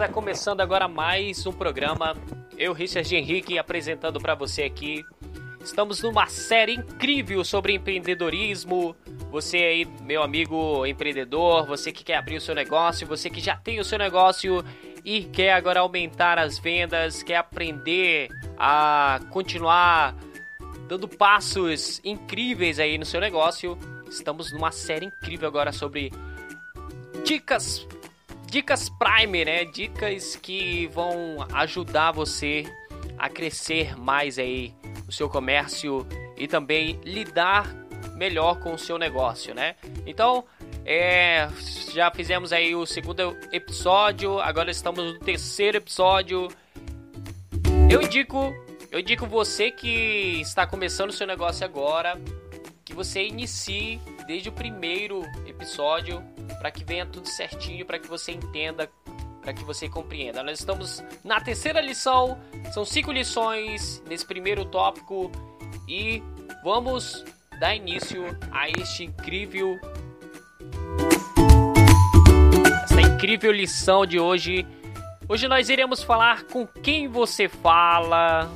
beleza? Começando agora mais um programa. Eu, Richard Henrique, apresentando para você aqui. Estamos numa série incrível sobre empreendedorismo. Você aí, meu amigo empreendedor, você que quer abrir o seu negócio, você que já tem o seu negócio e quer agora aumentar as vendas, quer aprender a continuar dando passos incríveis aí no seu negócio. Estamos numa série incrível agora sobre dicas dicas Prime, né? Dicas que vão ajudar você a crescer mais aí o seu comércio e também lidar melhor com o seu negócio, né? Então, é, já fizemos aí o segundo episódio, agora estamos no terceiro episódio. Eu indico, eu indico você que está começando o seu negócio agora, que você inicie desde o primeiro episódio para que venha tudo certinho, para que você entenda, para que você compreenda. Nós estamos na terceira lição, são cinco lições nesse primeiro tópico e vamos dar início a este incrível essa incrível lição de hoje. Hoje nós iremos falar com quem você fala,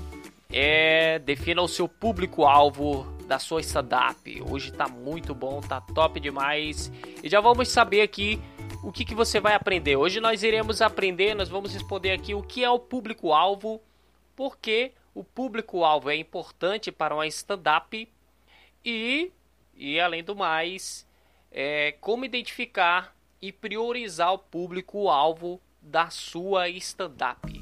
é, defina o seu público-alvo, da sua startup. Hoje tá muito bom, tá top demais. E já vamos saber aqui o que, que você vai aprender. Hoje nós iremos aprender, nós vamos responder aqui o que é o público-alvo, porque o público-alvo é importante para uma startup e, e além do mais, é, como identificar e priorizar o público-alvo da sua startup.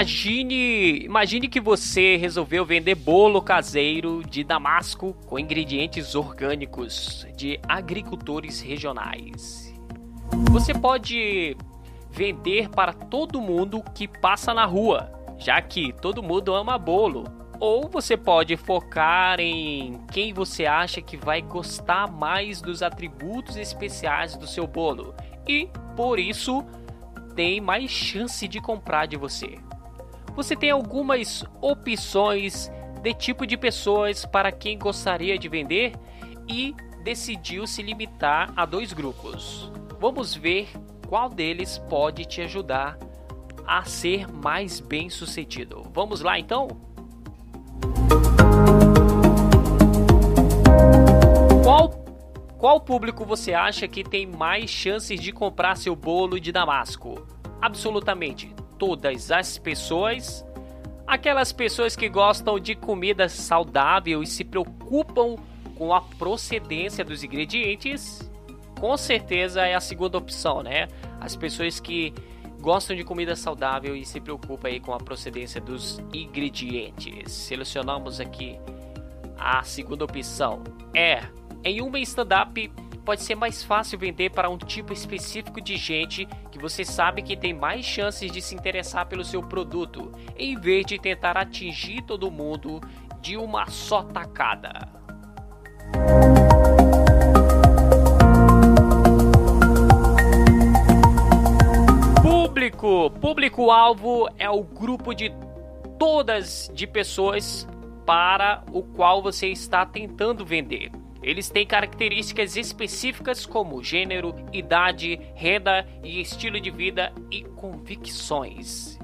Imagine, imagine que você resolveu vender bolo caseiro de Damasco com ingredientes orgânicos de agricultores regionais. Você pode vender para todo mundo que passa na rua, já que todo mundo ama bolo. Ou você pode focar em quem você acha que vai gostar mais dos atributos especiais do seu bolo e, por isso, tem mais chance de comprar de você você tem algumas opções de tipo de pessoas para quem gostaria de vender e decidiu se limitar a dois grupos. Vamos ver qual deles pode te ajudar a ser mais bem sucedido. Vamos lá então? Qual, qual público você acha que tem mais chances de comprar seu bolo de damasco? Absolutamente todas as pessoas, aquelas pessoas que gostam de comida saudável e se preocupam com a procedência dos ingredientes, com certeza é a segunda opção, né? As pessoas que gostam de comida saudável e se preocupam aí com a procedência dos ingredientes. Selecionamos aqui a segunda opção. É, em uma stand-up pode ser mais fácil vender para um tipo específico de gente que você sabe que tem mais chances de se interessar pelo seu produto, em vez de tentar atingir todo mundo de uma só tacada. Público, público-alvo é o grupo de todas de pessoas para o qual você está tentando vender. Eles têm características específicas como gênero, idade, renda e estilo de vida e convicções.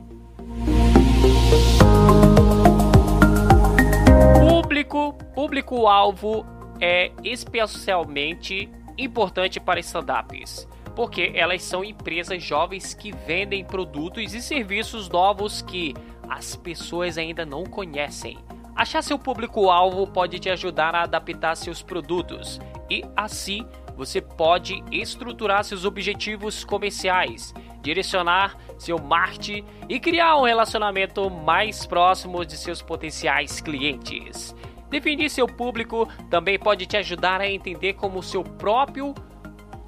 Público, público-alvo é especialmente importante para startups, porque elas são empresas jovens que vendem produtos e serviços novos que as pessoas ainda não conhecem. Achar seu público-alvo pode te ajudar a adaptar seus produtos e, assim, você pode estruturar seus objetivos comerciais, direcionar seu marketing e criar um relacionamento mais próximo de seus potenciais clientes. Definir seu público também pode te ajudar a entender como seu próprio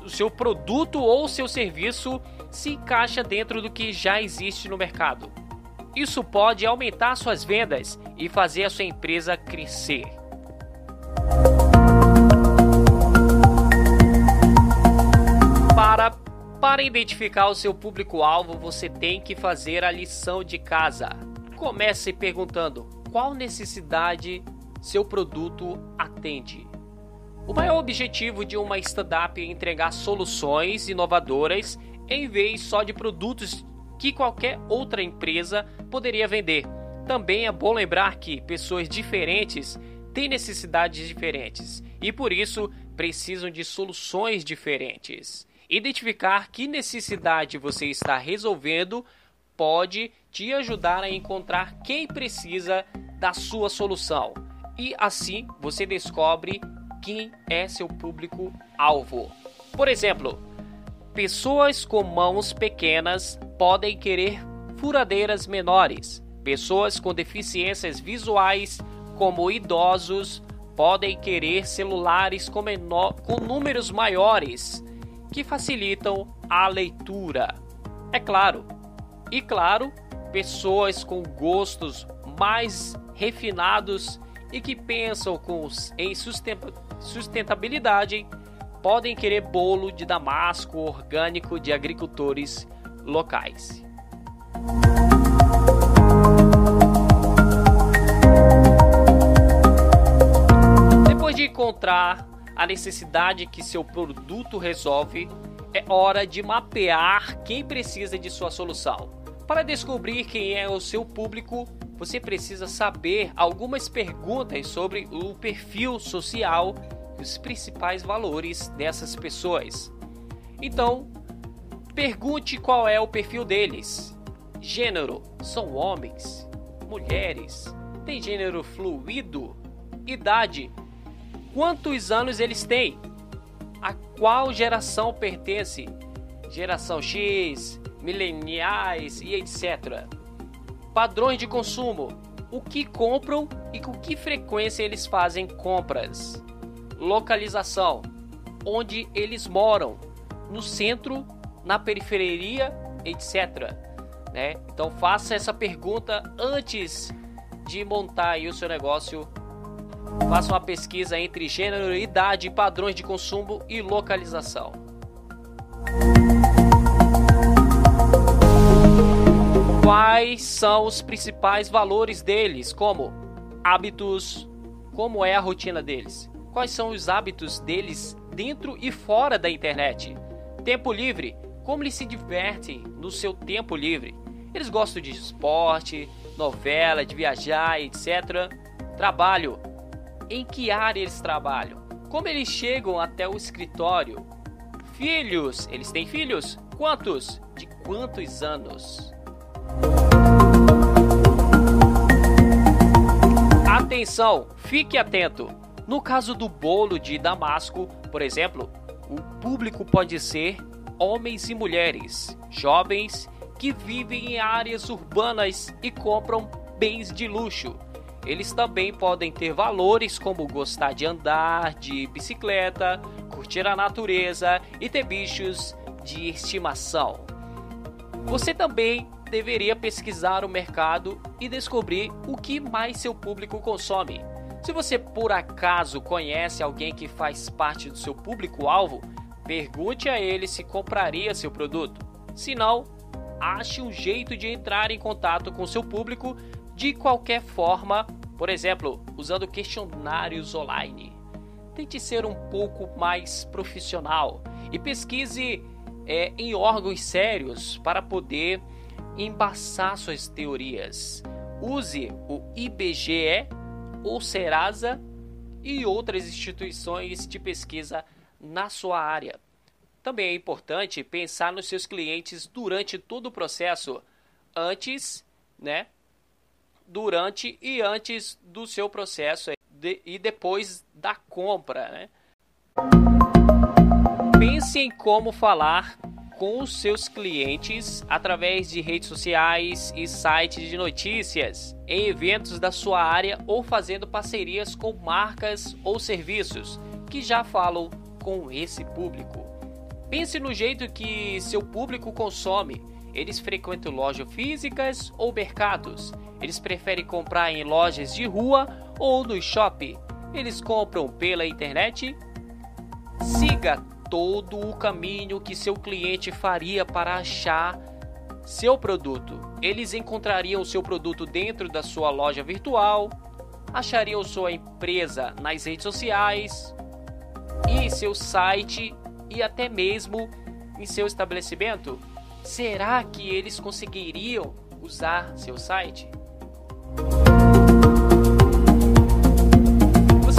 o seu produto ou seu serviço se encaixa dentro do que já existe no mercado. Isso pode aumentar suas vendas e fazer a sua empresa crescer. Para, Para identificar o seu público-alvo, você tem que fazer a lição de casa. Comece perguntando qual necessidade seu produto atende. O maior objetivo de uma startup é entregar soluções inovadoras em vez só de produtos que qualquer outra empresa poderia vender. Também é bom lembrar que pessoas diferentes têm necessidades diferentes e por isso precisam de soluções diferentes. Identificar que necessidade você está resolvendo pode te ajudar a encontrar quem precisa da sua solução. E assim você descobre quem é seu público-alvo. Por exemplo, pessoas com mãos pequenas podem querer furadeiras menores. Pessoas com deficiências visuais, como idosos, podem querer celulares com, menor, com números maiores que facilitam a leitura. É claro. E claro, pessoas com gostos mais refinados e que pensam com, em sustentabilidade podem querer bolo de damasco orgânico de agricultores locais. Depois de encontrar a necessidade que seu produto resolve, é hora de mapear quem precisa de sua solução. Para descobrir quem é o seu público, você precisa saber algumas perguntas sobre o perfil social os principais valores dessas pessoas. Então, pergunte qual é o perfil deles. Gênero: são homens, mulheres, tem gênero fluido, idade: quantos anos eles têm, a qual geração pertence, geração X, mileniais e etc. Padrões de consumo: o que compram e com que frequência eles fazem compras. Localização: onde eles moram, no centro, na periferia, etc. Né? Então faça essa pergunta antes de montar o seu negócio. Faça uma pesquisa entre gênero, idade, padrões de consumo e localização. quais são os principais valores deles, como hábitos, como é a rotina deles, quais são os hábitos deles dentro e fora da internet, tempo livre, como eles se divertem no seu tempo livre. Eles gostam de esporte, novela, de viajar, etc. Trabalho. Em que área eles trabalham? Como eles chegam até o escritório? Filhos. Eles têm filhos? Quantos? De quantos anos? Atenção, fique atento. No caso do bolo de Damasco, por exemplo, o público pode ser homens e mulheres, jovens que vivem em áreas urbanas e compram bens de luxo. Eles também podem ter valores como gostar de andar de bicicleta, curtir a natureza e ter bichos de estimação. Você também deveria pesquisar o mercado e descobrir o que mais seu público consome. Se você por acaso conhece alguém que faz parte do seu público-alvo, pergunte a ele se compraria seu produto. Se não, ache um jeito de entrar em contato com seu público de qualquer forma, por exemplo, usando questionários online. Tente ser um pouco mais profissional e pesquise é, em órgãos sérios para poder embaçar suas teorias. Use o IBGE, ou Serasa e outras instituições de pesquisa na sua área. Também é importante pensar nos seus clientes durante todo o processo, antes, né? Durante e antes do seu processo e depois da compra, né? Pense em como falar com os seus clientes através de redes sociais e sites de notícias, em eventos da sua área ou fazendo parcerias com marcas ou serviços que já falam com esse público. Pense no jeito que seu público consome. Eles frequentam lojas físicas ou mercados? Eles preferem comprar em lojas de rua ou no shopping? Eles compram pela internet? Siga todo o caminho que seu cliente faria para achar seu produto. Eles encontrariam seu produto dentro da sua loja virtual, achariam sua empresa nas redes sociais e seu site e até mesmo em seu estabelecimento. Será que eles conseguiriam usar seu site?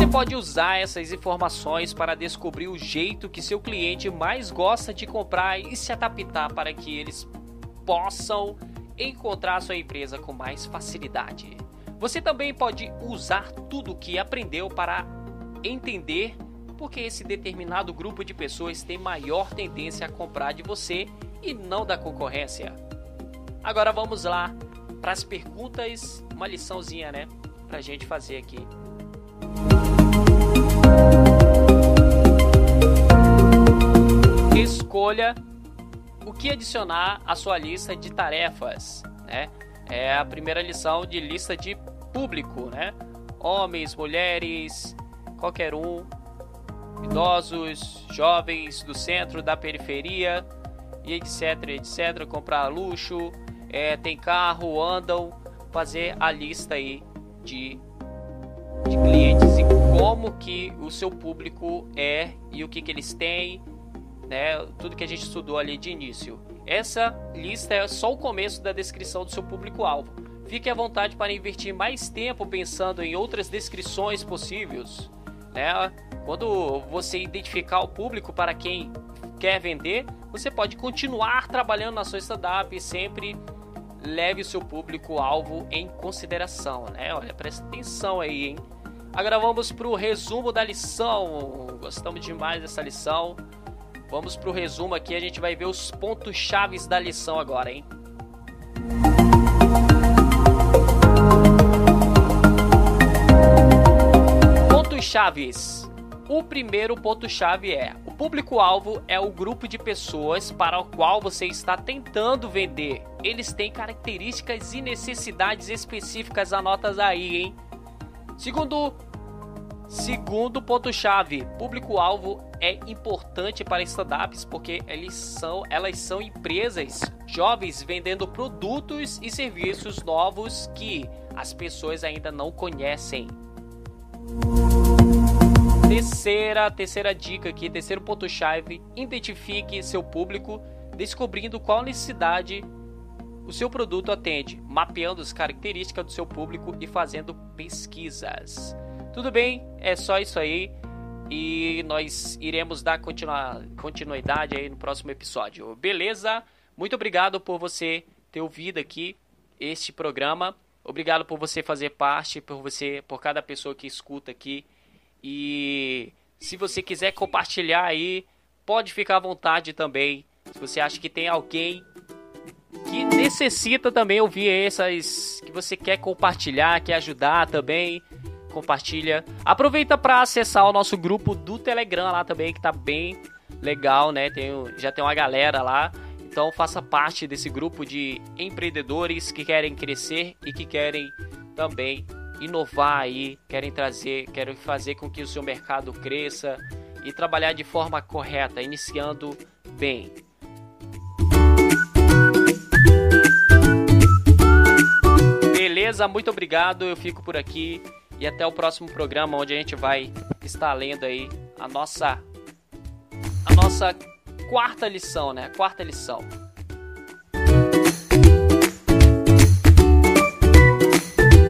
Pode usar essas informações para descobrir o jeito que seu cliente mais gosta de comprar e se adaptar para que eles possam encontrar sua empresa com mais facilidade. Você também pode usar tudo o que aprendeu para entender porque esse determinado grupo de pessoas tem maior tendência a comprar de você e não da concorrência. Agora vamos lá para as perguntas, uma liçãozinha, né, pra gente fazer aqui. Escolha o que adicionar à sua lista de tarefas, né? É a primeira lição de lista de público, né? Homens, mulheres, qualquer um, idosos, jovens do centro, da periferia e etc, etc, comprar luxo, é, tem carro, andam, fazer a lista aí de, de clientes e como que o seu público é e o que, que eles têm, né? Tudo que a gente estudou ali de início. Essa lista é só o começo da descrição do seu público-alvo. Fique à vontade para investir mais tempo pensando em outras descrições possíveis, né? Quando você identificar o público para quem quer vender, você pode continuar trabalhando na sua startup e sempre leve o seu público-alvo em consideração, né? Olha, presta atenção aí, hein? Agora vamos para o resumo da lição. Gostamos demais dessa lição. Vamos para o resumo aqui, a gente vai ver os pontos chaves da lição agora, hein? Pontos chaves. O primeiro ponto-chave é: o público-alvo é o grupo de pessoas para o qual você está tentando vender. Eles têm características e necessidades específicas, anotas aí, hein? Segundo, segundo ponto-chave: público-alvo é importante para startups porque eles são, elas são empresas jovens vendendo produtos e serviços novos que as pessoas ainda não conhecem. Terceira, terceira dica aqui, terceiro ponto-chave: identifique seu público, descobrindo qual necessidade o seu produto atende, mapeando as características do seu público e fazendo pesquisas. Tudo bem? É só isso aí. E nós iremos dar continuidade aí no próximo episódio. Beleza? Muito obrigado por você ter ouvido aqui este programa. Obrigado por você fazer parte, por você, por cada pessoa que escuta aqui e se você quiser compartilhar aí, pode ficar à vontade também. Se você acha que tem alguém que necessita também ouvir essas que você quer compartilhar, quer ajudar também, compartilha. Aproveita para acessar o nosso grupo do Telegram lá também, que tá bem legal, né? Tem, já tem uma galera lá. Então faça parte desse grupo de empreendedores que querem crescer e que querem também inovar aí, querem trazer, querem fazer com que o seu mercado cresça e trabalhar de forma correta, iniciando bem. Beleza, muito obrigado. Eu fico por aqui e até o próximo programa onde a gente vai estar lendo aí a nossa a nossa quarta lição, né? A quarta lição.